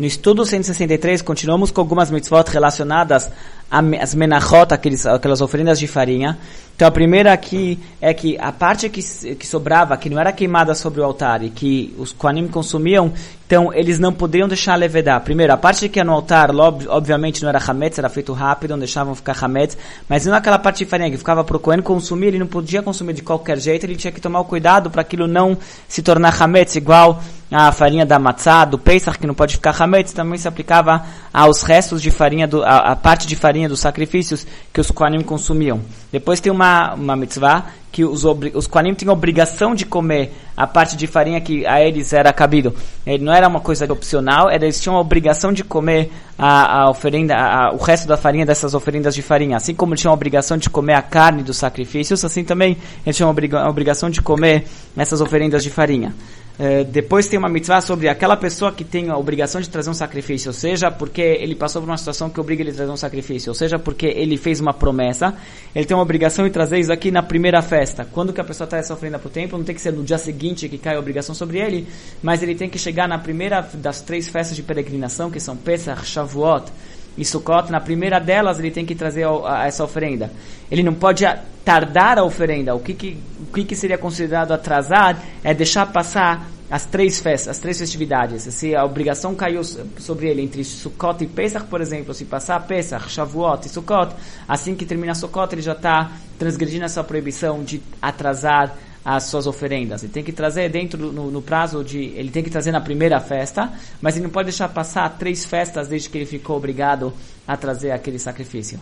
No estudo 163, continuamos com algumas mitzvot relacionadas às menachot, aqueles, aquelas oferendas de farinha. Então, a primeira aqui é que a parte que, que sobrava, que não era queimada sobre o altar e que os Kohanim consumiam, então eles não poderiam deixar levedar. Primeiro, a parte que é no altar, obviamente não era hametz, era feito rápido, não deixavam ficar hametz, mas não aquela parte de farinha que ficava para o Kohen consumir, ele não podia consumir de qualquer jeito, ele tinha que tomar o cuidado para aquilo não se tornar hametz, igual a farinha da matzah, do Pesach, que não pode ficar hametz, também se aplicava aos restos de farinha, do, a, a parte de farinha dos sacrifícios que os Kohanim consumiam. Depois tem uma, uma mitzvah que os, os Kohanim tinham obrigação de comer a parte de farinha que a eles era cabido. Ele não era uma coisa opcional, era, eles tinham a obrigação de comer a, a oferenda, a, o resto da farinha dessas oferendas de farinha. Assim como eles tinham a obrigação de comer a carne dos sacrifícios, assim também eles tinham a obrigação de comer essas oferendas de farinha. Eh, depois tem uma mitzvah sobre aquela pessoa que tem a obrigação de trazer um sacrifício, ou seja, porque ele passou por uma situação que obriga ele a trazer um sacrifício, ou seja, porque ele fez uma promessa, ele tem uma obrigação de trazer isso aqui na primeira festa. Quando que a pessoa essa oferenda para o não tem que ser no dia seguinte que cai a obrigação sobre ele, mas ele tem que chegar na primeira das três festas de peregrinação, que são Pesach, Shavuot, e Sukkot, na primeira delas ele tem que trazer a, a, essa oferenda. Ele não pode tardar a oferenda. O que, que, o que, que seria considerado atrasar é deixar passar as três festas, as três festividades. Se a obrigação caiu sobre ele entre Sukkot e Pesach, por exemplo, se passar Pesach, Shavuot e Sukkot, assim que termina Sukkot, ele já está transgredindo essa proibição de atrasar as suas oferendas. Ele tem que trazer dentro no, no, prazo de. Ele tem que trazer na primeira festa, mas ele não pode deixar passar três festas desde que ele ficou obrigado a trazer aquele sacrifício.